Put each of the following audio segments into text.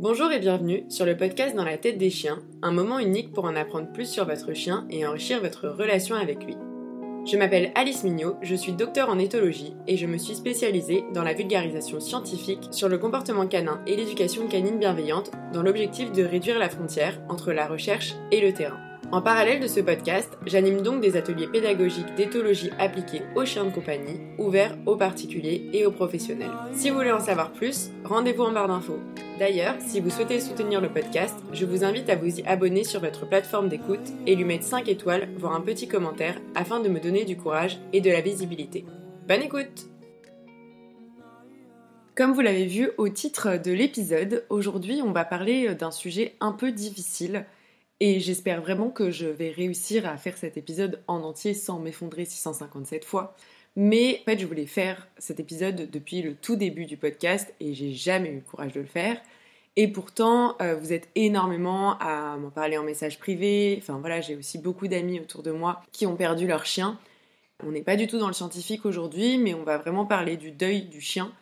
Bonjour et bienvenue sur le podcast Dans la tête des chiens, un moment unique pour en apprendre plus sur votre chien et enrichir votre relation avec lui. Je m'appelle Alice Mignot, je suis docteur en éthologie et je me suis spécialisée dans la vulgarisation scientifique sur le comportement canin et l'éducation canine bienveillante dans l'objectif de réduire la frontière entre la recherche et le terrain. En parallèle de ce podcast, j'anime donc des ateliers pédagogiques d'éthologie appliqués aux chiens de compagnie, ouverts aux particuliers et aux professionnels. Si vous voulez en savoir plus, rendez-vous en barre d'infos. D'ailleurs, si vous souhaitez soutenir le podcast, je vous invite à vous y abonner sur votre plateforme d'écoute et lui mettre 5 étoiles, voire un petit commentaire, afin de me donner du courage et de la visibilité. Bonne écoute Comme vous l'avez vu au titre de l'épisode, aujourd'hui on va parler d'un sujet un peu difficile et j'espère vraiment que je vais réussir à faire cet épisode en entier sans m'effondrer 657 fois. Mais en fait, je voulais faire cet épisode depuis le tout début du podcast et j'ai jamais eu le courage de le faire. Et pourtant, euh, vous êtes énormément à m'en parler en message privé. Enfin voilà, j'ai aussi beaucoup d'amis autour de moi qui ont perdu leur chien. On n'est pas du tout dans le scientifique aujourd'hui, mais on va vraiment parler du deuil du chien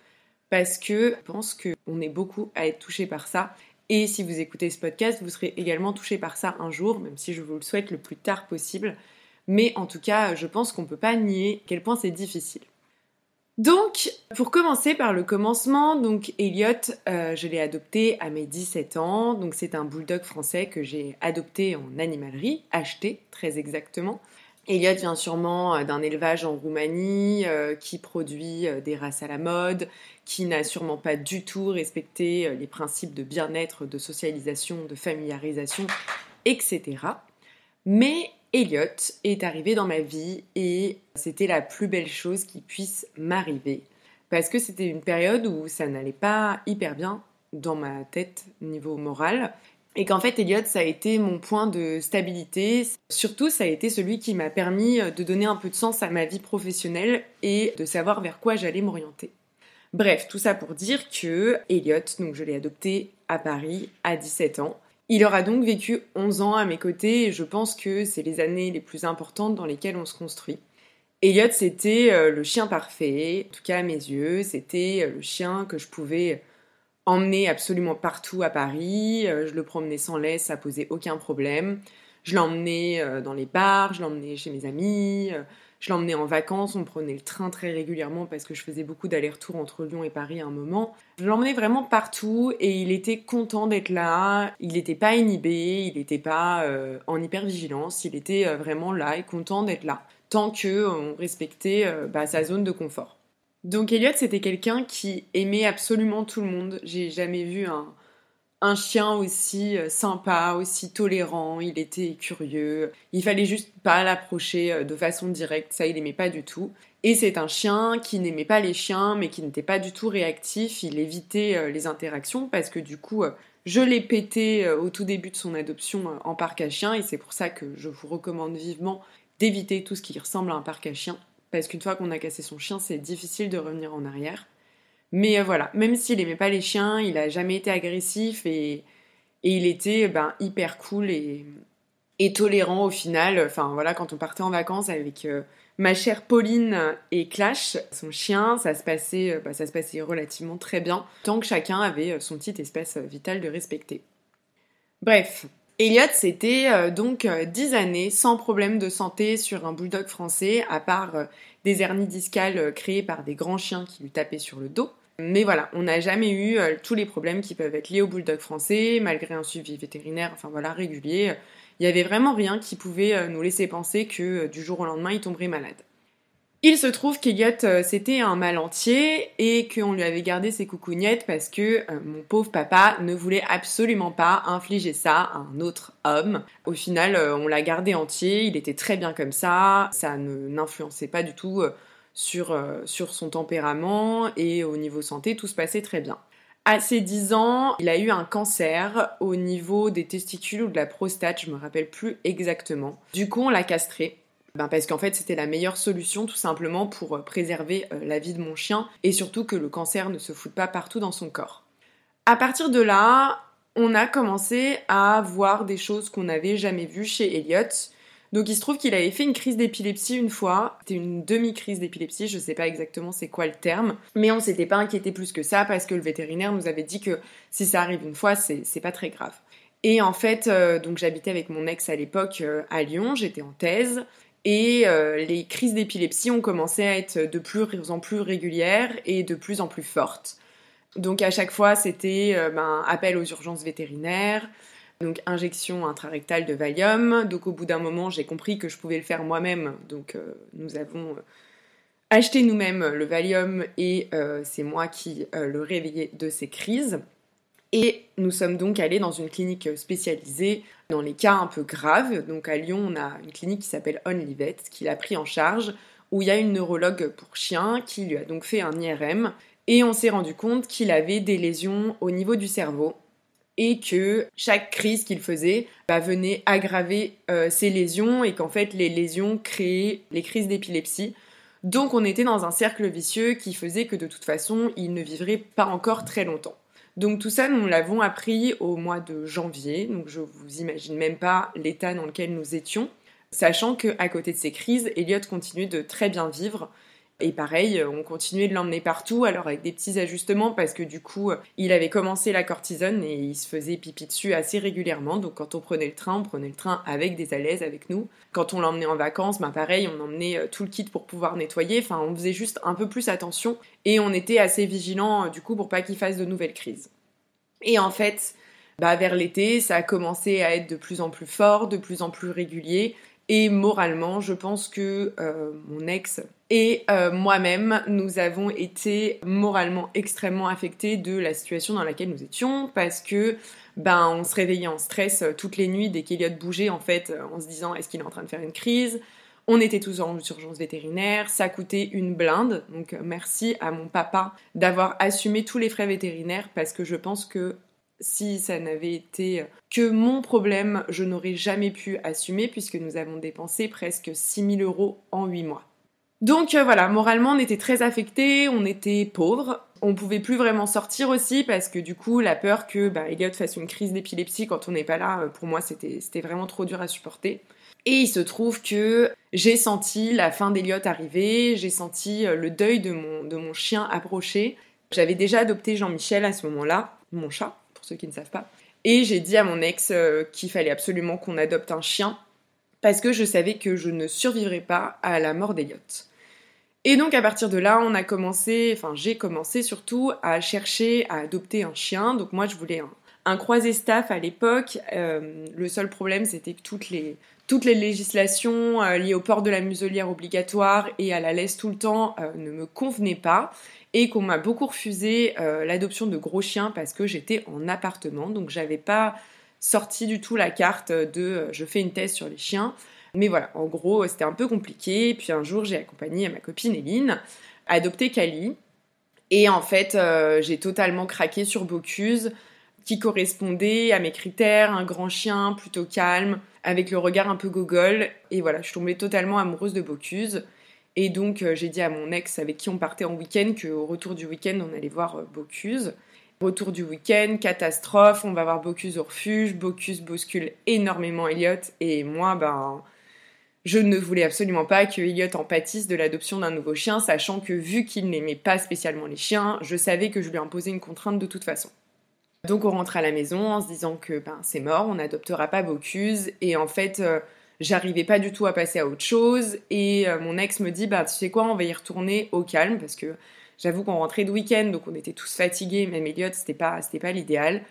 parce que je pense qu'on est beaucoup à être touché par ça et si vous écoutez ce podcast, vous serez également touché par ça un jour, même si je vous le souhaite le plus tard possible. Mais en tout cas, je pense qu'on ne peut pas nier quel point c'est difficile. Donc, pour commencer par le commencement, donc Elliot, euh, je l'ai adopté à mes 17 ans. Donc c'est un bulldog français que j'ai adopté en animalerie, acheté très exactement. Elliot vient sûrement euh, d'un élevage en Roumanie euh, qui produit euh, des races à la mode, qui n'a sûrement pas du tout respecté les principes de bien-être, de socialisation, de familiarisation, etc. Mais Elliot est arrivé dans ma vie et c'était la plus belle chose qui puisse m'arriver. Parce que c'était une période où ça n'allait pas hyper bien dans ma tête niveau moral et qu'en fait, Elliot, ça a été mon point de stabilité. Surtout, ça a été celui qui m'a permis de donner un peu de sens à ma vie professionnelle et de savoir vers quoi j'allais m'orienter. Bref, tout ça pour dire que Elliot, donc je l'ai adopté à Paris à 17 ans. Il aura donc vécu 11 ans à mes côtés et je pense que c'est les années les plus importantes dans lesquelles on se construit. Elliot, c'était euh, le chien parfait, en tout cas à mes yeux, c'était euh, le chien que je pouvais emmener absolument partout à Paris. Euh, je le promenais sans laisse, ça posait aucun problème. Je l'emmenais euh, dans les bars, je l'emmenais chez mes amis, euh, je l'emmenais en vacances. On prenait le train très régulièrement parce que je faisais beaucoup d'allers-retours entre Lyon et Paris à un moment. Je l'emmenais vraiment partout et il était content d'être là. Il n'était pas inhibé, il n'était pas en hypervigilance, il était vraiment là et content d'être là tant qu'on respectait bah, sa zone de confort. Donc Elliot, c'était quelqu'un qui aimait absolument tout le monde. J'ai jamais vu un, chien aussi euh, sympa, aussi tolérant. Il était curieux. Il fallait juste pas l'approcher euh, de façon directe. Ça, il aimait pas du tout. Et c'est un chien qui n'aimait pas les chiens, mais qui n'était pas du tout réactif. Il évitait euh, les interactions parce que du coup, je l'ai pété au tout début de son adoption en parc à chiens. Et c'est pour ça que je vous recommande vivement d'éviter tout ce qui ressemble à un parc à chiens parce qu'une fois qu'on a cassé son chien, c'est difficile de revenir en arrière. Mais euh, voilà, même s'il aimait pas les chiens, il a jamais été agressif et, il était ben, hyper cool et, tolérant au final. Enfin voilà, quand on partait en vacances avec euh, ma chère Pauline et Clash, son chien, ça se passait, euh, bah, ça se passait relativement très bien, tant que chacun avait son petit espace vital de respecter. Bref, Elliot, c'était euh, donc 10 euh, années sans problème de santé sur un bulldog français, à part euh, des hernies discales créées par des grands chiens qui lui tapaient sur le dos. Mais voilà, on n'a jamais eu tous les problèmes qui peuvent être liés au bulldog français, malgré un suivi vétérinaire, enfin voilà, régulier. Il n'y avait vraiment rien qui pouvait nous laisser penser que du jour au lendemain, il tomberait malade. Il se trouve qu'Eliott euh, c'était un mal entier et qu'on lui avait gardé ses coucougnettes parce que euh, mon pauvre papa ne voulait absolument pas infliger ça à un autre homme. Au final, euh, on l'a gardé entier, il était très bien comme ça, ça n'influençait pas du tout sur, sur son tempérament et au niveau santé, tout se passait très bien. À ses 10 ans, il a eu un cancer au niveau des testicules ou de la prostate, je me rappelle plus exactement. Du coup, on l'a castré ben parce qu'en fait c'était la meilleure solution tout simplement pour euh, préserver euh, la vie de mon chien et surtout que le cancer ne se foute pas partout dans son corps. À partir de là, on a commencé à voir des choses qu'on n'avait jamais vues chez Elliot. Donc il se trouve qu'il avait fait une crise d'épilepsie une fois, c'était une demi-crise d'épilepsie, je sais pas exactement c'est quoi le terme, mais on s'était pas inquiété plus que ça parce que le vétérinaire nous avait dit que si ça arrive une fois, c'est pas très grave. Et en fait, euh, donc j'habitais avec mon ex à l'époque à Lyon, j'étais en thèse, et euh, les crises d'épilepsie ont commencé à être de plus en plus régulières et de plus en plus fortes. Donc à chaque fois, c'était ben, appel aux urgences vétérinaires, donc injection intrarectale de Valium. Donc au bout d'un moment, j'ai compris que je pouvais le faire moi-même. Donc euh, nous avons euh, acheté nous-mêmes le Valium et euh, c'est moi qui le réveillais de ces crises. Et nous sommes donc allés dans une clinique spécialisée dans les cas un peu graves. Donc à Lyon, on a une clinique qui s'appelle Onlivet, qui l'a pris en charge, où il y a une neurologue pour chiens qui lui a donc fait un IRM. Et on s'est rendu compte qu'il avait des lésions au niveau du cerveau et que chaque crise qu'il faisait bah, venait aggraver euh, ses lésions et qu'en fait les lésions créaient les crises d'épilepsie. Donc on était dans un cercle vicieux qui faisait que de toute façon il ne vivrait pas encore très longtemps. Donc tout ça nous l'avons appris au mois de janvier, donc je vous imagine même pas l'état dans lequel nous étions, sachant qu'à côté de ces crises, Elliot continuait de très bien vivre. Et pareil, on continuait de l'emmener partout, alors avec des petits ajustements, parce que du coup, il avait commencé la cortisone et il se faisait pipi dessus assez régulièrement. Donc quand on prenait le train, on prenait le train avec des alaises avec nous. Quand on l'emmenait en vacances, ben pareil, on emmenait euh, tout le kit pour pouvoir nettoyer. Enfin, on faisait juste un peu plus attention et on était assez vigilant euh, du coup pour pas qu'il fasse de nouvelles crises. Et en fait, bah, vers l'été, ça a commencé à être de plus en plus fort, de plus en plus régulier. Et moralement, je pense que euh, mon ex et euh, moi-même, nous avons été moralement extrêmement affectés de la situation dans laquelle nous étions parce que ben on se réveillait en stress euh, toutes les nuits dès qu'Eliott bougeait en fait en se disant est-ce qu'il est en train de faire une crise? On était tous en urgence vétérinaire, ça coûtait une blinde, donc merci à mon papa d'avoir assumé tous les frais vétérinaires parce que je pense que si ça n'avait été que mon problème, je n'aurais jamais pu assumer puisque nous avons dépensé presque 6000 euros en 8 mois. Donc euh, voilà, moralement on était très affectés, on était pauvres, on pouvait plus vraiment sortir aussi parce que du coup la peur que bah, Elliot fasse une crise d'épilepsie quand on n'est pas là, euh, pour moi c'était vraiment trop dur à supporter. Et il se trouve que j'ai senti la fin d'Eliot arriver, j'ai senti euh, le deuil de mon, de mon chien approcher. J'avais déjà adopté Jean-Michel à ce moment-là, mon chat, ceux qui ne savent pas. Et j'ai dit à mon ex qu'il fallait absolument qu'on adopte un chien parce que je savais que je ne survivrais pas à la mort d'Eliot. Et donc à partir de là, on a commencé, enfin j'ai commencé surtout à chercher à adopter un chien. Donc moi je voulais un, croisé staff à l'époque. Euh, le seul problème c'était que toutes les, législations euh, liées au port de la muselière obligatoire et à la laisse tout le temps ne me convenaient pas et qu'on m'a beaucoup refusé euh, l'adoption de gros chiens parce que j'étais en appartement, donc j'avais pas sorti du tout la carte de euh, je fais une thèse sur les chiens. Mais voilà, en gros, c'était un peu compliqué. Puis un jour, j'ai accompagné ma copine Eline à adopter Kali. Et en fait, euh, j'ai totalement craqué sur Bocuse, qui correspondait à mes critères, un grand chien plutôt calme, avec le regard un peu gogol. Et voilà, je suis tombée totalement amoureuse de Bocuse. Et donc euh, j'ai dit à mon ex avec qui on partait en week-end qu'au retour du week-end on allait voir euh, Bocuse. Retour du week-end, catastrophe, on va voir Bocuse au refuge, Bocuse bouscule énormément Elliot et moi ben je ne voulais absolument pas que Elliot en pâtisse de l'adoption d'un nouveau chien, sachant que vu qu'il n'aimait pas spécialement les chiens, je savais que je lui imposais une contrainte de toute façon. Donc on rentre à la maison en se disant que ben c'est mort, on n'adoptera pas Bocuse et en fait euh, j'arrivais pas du tout à passer à autre chose et euh, mon ex me dit bah tu sais quoi on va y retourner au calme parce que j'avoue qu'on rentrait de week-end donc on était tous fatigués même Elliot c'était pas pas l'idéal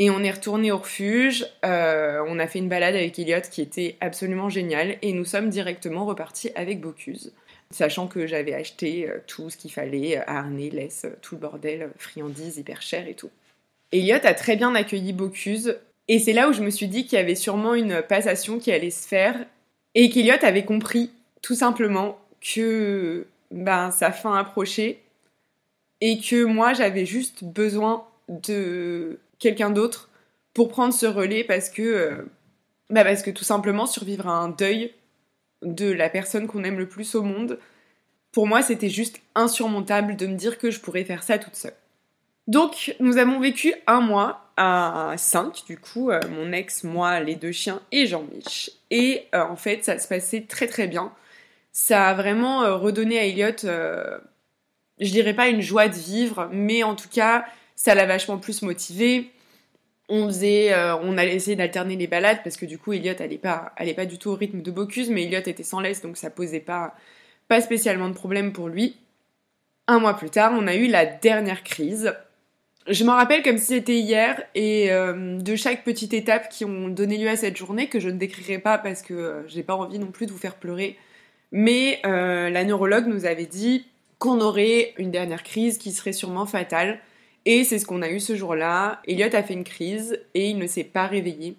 et on est retourné au refuge euh, on a fait une balade avec Elliot qui était absolument géniale et nous sommes directement repartis avec Bocuse. Sachant que j'avais acheté euh, tout ce qu'il fallait harnais laisse tout le bordel friandises hyper chères et tout. Elliot a très bien accueilli Bocuse et c'est là où je me suis dit qu'il y avait sûrement une passation qui allait se faire et qu'Eliott avait compris tout simplement que ben, sa fin approchait et que moi j'avais juste besoin de quelqu'un d'autre pour prendre ce relais parce que, euh, bah parce que tout simplement survivre à un deuil de la personne qu'on aime le plus au monde, pour moi c'était juste insurmontable de me dire que je pourrais faire ça toute seule. Donc, nous avons vécu un mois à 5, du coup, euh, mon ex, moi, les deux chiens et Jean-Mich. Et euh, en fait, ça se passait très très bien. Ça a vraiment redonné à Elliot, je dirais pas une joie de vivre, mais en tout cas, ça l'a vachement plus motivé. On faisait, on allait essayer d'alterner les balades parce que du coup, Elliot allait pas, allait pas du tout au rythme de Bocuse, mais Elliot était sans laisse, donc ça posait pas, pas spécialement de problème pour lui. Un mois plus tard, on a eu la dernière crise je m'en rappelle comme si c'était hier et euh, de chaque petite étape qui ont donné lieu à cette journée que je ne décrirai pas parce que euh, j'ai pas envie non plus de vous faire pleurer. Mais euh, la neurologue nous avait dit qu'on aurait une dernière crise qui serait sûrement fatale. Et c'est ce qu'on a eu ce jour-là. Elliot a fait une crise et il ne s'est pas réveillé.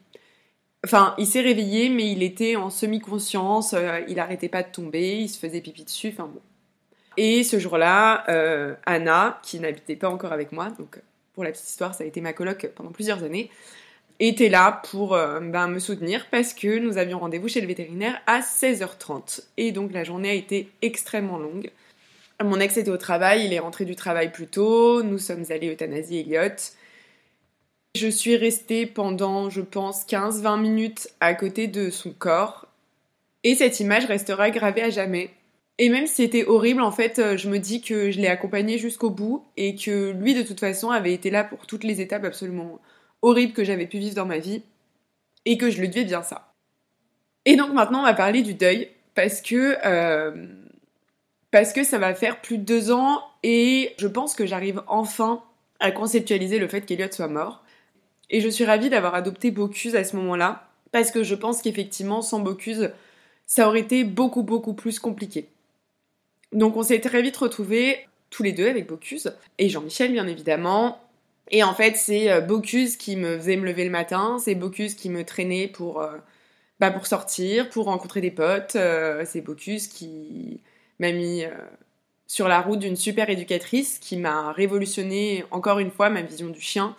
Enfin, il s'est réveillé, mais il était en semi-conscience, il arrêtait pas de tomber, il se faisait pipi dessus, enfin bon. Et ce jour-là, Anna, qui n'habitait pas encore avec moi, donc pour la petite histoire, ça a été ma coloc pendant plusieurs années, était là pour euh, ben, me soutenir parce que nous avions rendez-vous chez le vétérinaire à 16h30. Et donc la journée a été extrêmement longue. Mon ex était au travail, il est rentré du travail plus tôt, nous sommes allés euthanasier Elliot. Je suis restée pendant, je pense, 15-20 minutes à côté de son corps. Et cette image restera gravée à jamais. Et même si c'était horrible, en fait, je me dis que je l'ai accompagné jusqu'au bout et que lui, de toute façon, avait été là pour toutes les étapes absolument horribles que j'avais pu vivre dans ma vie et que je lui devais bien ça. Et donc maintenant, on va parler du deuil parce que euh, parce que ça va faire plus de deux ans et je pense que j'arrive enfin à conceptualiser le fait qu'Eliott soit mort. Et je suis ravie d'avoir adopté Bocuse à ce moment-là parce que je pense qu'effectivement, sans Bocuse, ça aurait été beaucoup beaucoup plus compliqué. Donc on s'est très vite retrouvés tous les deux avec Bocuse et Jean-Michel bien évidemment. Et en fait c'est euh, Bocuse qui me faisait me lever le matin, c'est Bocuse qui me traînait pour, euh, bah, pour sortir, pour rencontrer des potes, euh, c'est Bocuse qui m'a mis sur la route d'une super éducatrice qui m'a révolutionné encore une fois ma vision du chien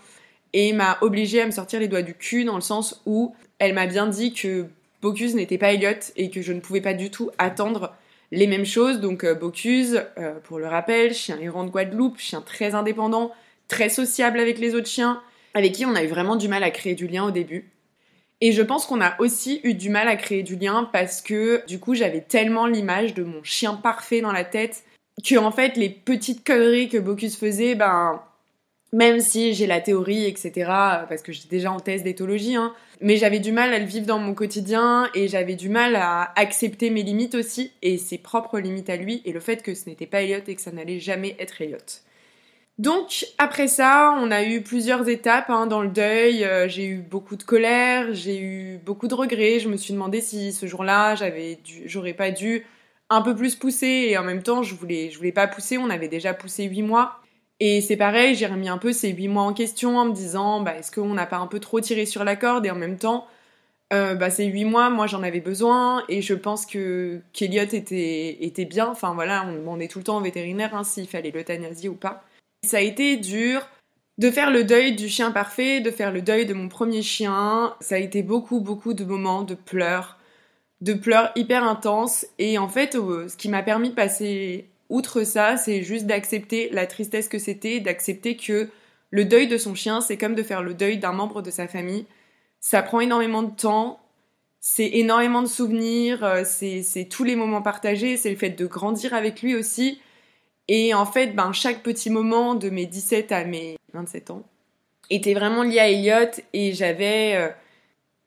et m'a obligée à me sortir les doigts du cul dans le sens où elle m'a bien dit que Bocuse n'était pas Elliot et que je ne pouvais pas du tout attendre les mêmes choses, donc euh, Bocuse, euh, pour le rappel, chien errant de Guadeloupe, chien très indépendant, très sociable avec les autres chiens, avec qui on a eu vraiment du mal à créer du lien au début. Et je pense qu'on a aussi eu du mal à créer du lien parce que du coup j'avais tellement l'image de mon chien parfait dans la tête que en fait les petites conneries que Bocuse faisait, ben même si j'ai la théorie, etc., parce que j'étais déjà en thèse d'éthologie, hein, mais j'avais du mal à le vivre dans mon quotidien et j'avais du mal à accepter mes limites aussi et ses propres limites à lui et le fait que ce n'était pas Elliot et que ça n'allait jamais être Elliot. Donc après ça, on a eu plusieurs étapes hein, dans le deuil. Euh, j'ai eu beaucoup de colère, j'ai eu beaucoup de regrets. Je me suis demandé si ce jour-là, j'avais j'aurais pas dû un peu plus pousser et en même temps, je voulais, je voulais pas pousser. On avait déjà poussé huit mois. Et c'est pareil, j'ai remis un peu ces huit mois en question en me disant, bah, est-ce qu'on n'a pas un peu trop tiré sur la corde? Et en même temps, euh, bah, ces huit mois, moi j'en avais besoin et je pense que qu'Eliott était, était bien. Enfin voilà, on demandait tout le temps au vétérinaire hein, s'il fallait l'euthanasier ou pas. Ça a été dur de faire le deuil du chien parfait, de faire le deuil de mon premier chien. Ça a été beaucoup, beaucoup de moments de pleurs, de pleurs hyper intenses. Et en fait, euh, ce qui m'a permis de passer Outre ça, c'est juste d'accepter la tristesse que c'était, d'accepter que le deuil de son chien, c'est comme de faire le deuil d'un membre de sa famille. Ça prend énormément de temps, c'est énormément de souvenirs, euh, c'est tous les moments partagés, c'est le fait de grandir avec lui aussi. Et en fait, ben, chaque petit moment de mes 17 à mes 27 ans était vraiment lié à Elliot et j'avais euh,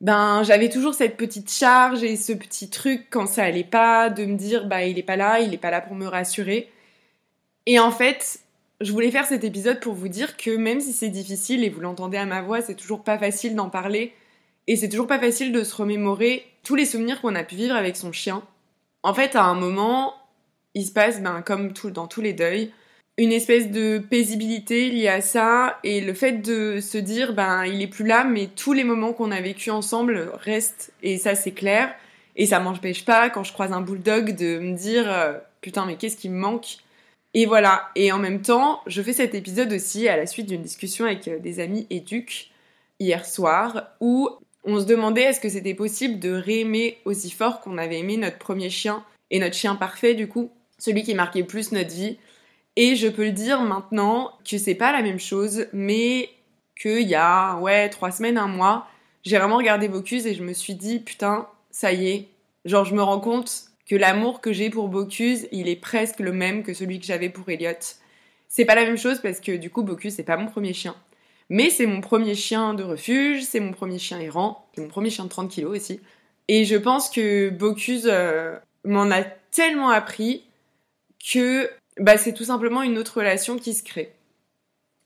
ben j'avais toujours cette petite charge et ce petit truc quand ça allait pas de me dire bah il est pas là, il est pas là pour me rassurer. Et en fait, je voulais faire cet épisode pour vous dire que même si c'est difficile et vous l'entendez à ma voix, c'est toujours pas facile d'en parler et c'est toujours pas facile de se remémorer tous les souvenirs qu'on a pu vivre avec son chien. En fait, à un moment, il se passe ben comme tout dans tous les deuils, une espèce de paisibilité liée à ça et le fait de se dire ben il est plus là mais tous les moments qu'on a vécu ensemble restent et ça c'est clair. Et ça m'empêche pas quand je croise un bulldog de me dire euh, putain mais qu'est-ce qui me manque? Et voilà. Et en même temps je fais cet épisode aussi à la suite d'une discussion avec euh, des amis éduques hier soir où on se demandait est-ce que c'était possible de réaimer aussi fort qu'on avait aimé notre premier chien et notre chien parfait du coup? Celui qui marquait plus notre vie Et je peux le dire maintenant que c'est pas la même chose, mais qu'il y a, ouais, trois semaines, un mois, j'ai vraiment regardé Bocuse et je me suis dit, putain, ça y est. Genre, je me rends compte que l'amour que j'ai pour Bocuse, il est presque le même que celui que j'avais pour Elliot. C'est pas la même chose parce que du coup, Bocuse, c'est pas mon premier chien. Mais c'est mon premier chien de refuge, c'est mon premier chien errant, c'est mon premier chien de 30 kilos aussi. Et je pense que Bocuse euh, m'en a tellement appris que bah, c'est tout simplement une autre relation qui se crée.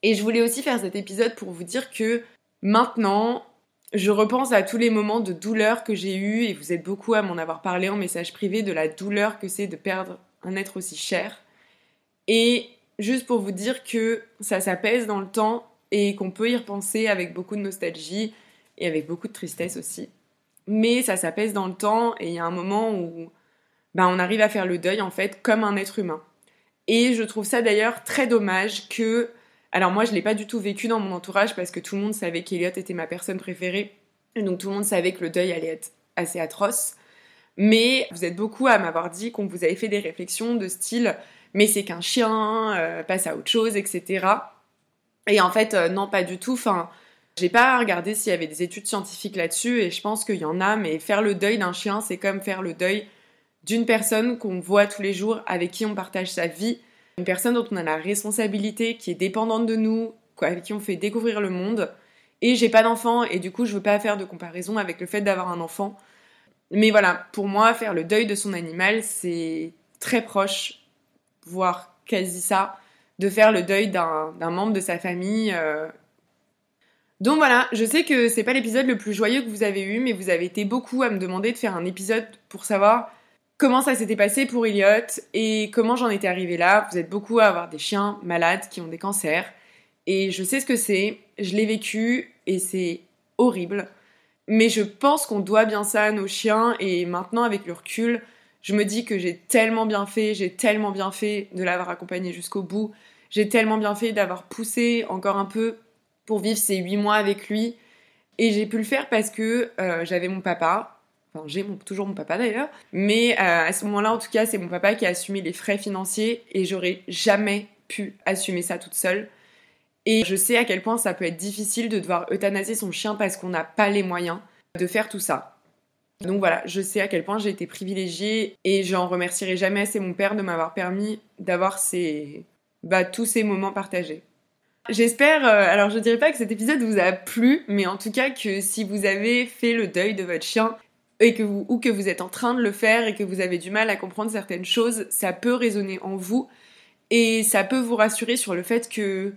Et je voulais aussi faire cet épisode pour vous dire que maintenant, je repense à tous les moments de douleur que j'ai eu et vous êtes beaucoup à m'en avoir parlé en message privé de la douleur que c'est de perdre un être aussi cher. Et juste pour vous dire que ça s'apaise dans le temps et qu'on peut y repenser avec beaucoup de nostalgie et avec beaucoup de tristesse aussi. Mais ça s'apaise dans le temps et il y a un moment où ben, on arrive à faire le deuil en fait comme un être humain. Et je trouve ça d'ailleurs très dommage que alors moi, je l'ai pas du tout vécu dans mon entourage parce que tout le monde savait qu'Eliott était ma personne préférée. Et donc tout le monde savait que le deuil allait être assez atroce. Mais vous êtes beaucoup à m'avoir dit qu'on vous avait fait des réflexions de style mais c'est qu'un chien, euh, passe à autre chose, etc. Et en fait, euh, non, pas du tout. Enfin, j'ai pas regardé s'il y avait des études scientifiques là-dessus et je pense qu'il y en a, mais faire le deuil d'un chien, c'est comme faire le deuil d'une personne qu'on voit tous les jours, avec qui on partage sa vie, une personne dont on a la responsabilité, qui est dépendante de nous, avec qui on fait découvrir le monde. Et j'ai pas d'enfant et du coup je veux pas faire de comparaison avec le fait d'avoir un enfant. Mais voilà, pour moi, faire le deuil de son animal, c'est très proche, voire quasi ça, de faire le deuil d'un membre de sa famille. Euh. Donc voilà, je sais que c'est pas l'épisode le plus joyeux que vous avez eu, mais vous avez été beaucoup à me demander de faire un épisode pour savoir comment ça s'était passé pour Elliot et comment j'en étais arrivée là. Vous êtes beaucoup à avoir des chiens malades qui ont des cancers et je sais ce que c'est, je l'ai vécu et c'est horrible. Mais je pense qu'on doit bien ça à nos chiens et maintenant avec le recul, je me dis que j'ai tellement bien fait, j'ai tellement bien fait de l'avoir accompagné jusqu'au bout, j'ai tellement bien fait d'avoir poussé encore un peu pour vivre ces huit mois avec lui. Et j'ai pu le faire parce que euh, j'avais mon papa, Enfin, j'ai toujours mon papa d'ailleurs. Mais euh, à ce moment-là, en tout cas, c'est mon papa qui a assumé les frais financiers et j'aurais jamais pu assumer ça toute seule. Et je sais à quel point ça peut être difficile de devoir euthanasier son chien parce qu'on n'a pas les moyens de faire tout ça. Donc voilà, je sais à quel point j'ai été privilégiée et j'en remercierai jamais assez mon père de m'avoir permis d'avoir ces... bah, tous ces moments partagés. J'espère, euh, alors je dirais pas que cet épisode vous a plu, mais en tout cas que si vous avez fait le deuil de votre chien, et que vous, ou que vous êtes en train de le faire et que vous avez du mal à comprendre certaines choses, ça peut résonner en vous et ça peut vous rassurer sur le fait que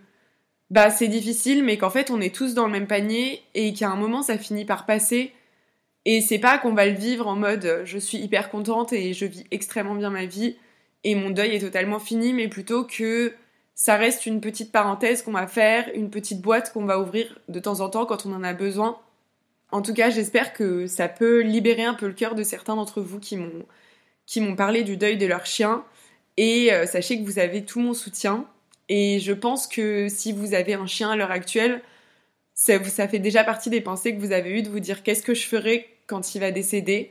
bah c'est difficile mais qu'en fait on est tous dans le même panier et qu'à un moment ça finit par passer et c'est pas qu'on va le vivre en mode je suis hyper contente et je vis extrêmement bien ma vie et mon deuil est totalement fini mais plutôt que ça reste une petite parenthèse qu'on va faire, une petite boîte qu'on va ouvrir de temps en temps quand on en a besoin en tout cas, j'espère que ça peut libérer un peu le cœur de certains d'entre vous qui m'ont qui m'ont parlé du deuil de leur chien. Et euh, sachez que vous avez tout mon soutien. Et je pense que si vous avez un chien à l'heure actuelle, ça, fait déjà partie des pensées que vous avez eues de vous dire qu'est-ce que je ferai quand il va décéder.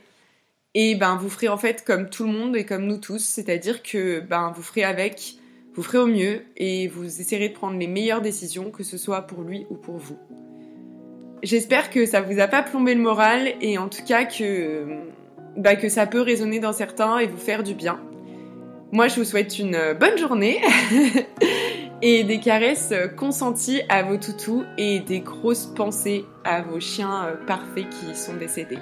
Et ben vous ferez en fait comme tout le monde et comme nous tous, c'est-à-dire que ben vous ferez avec, vous ferez au mieux et vous essayerez de prendre les meilleures décisions, que ce soit pour lui ou pour vous. J'espère que ça vous a pas plombé le moral et en tout cas que, bah, que ça peut résonner dans certains et vous faire du bien. Moi, je vous souhaite une bonne journée et des caresses consenties à vos toutous et des grosses pensées à vos chiens parfaits qui sont décédés.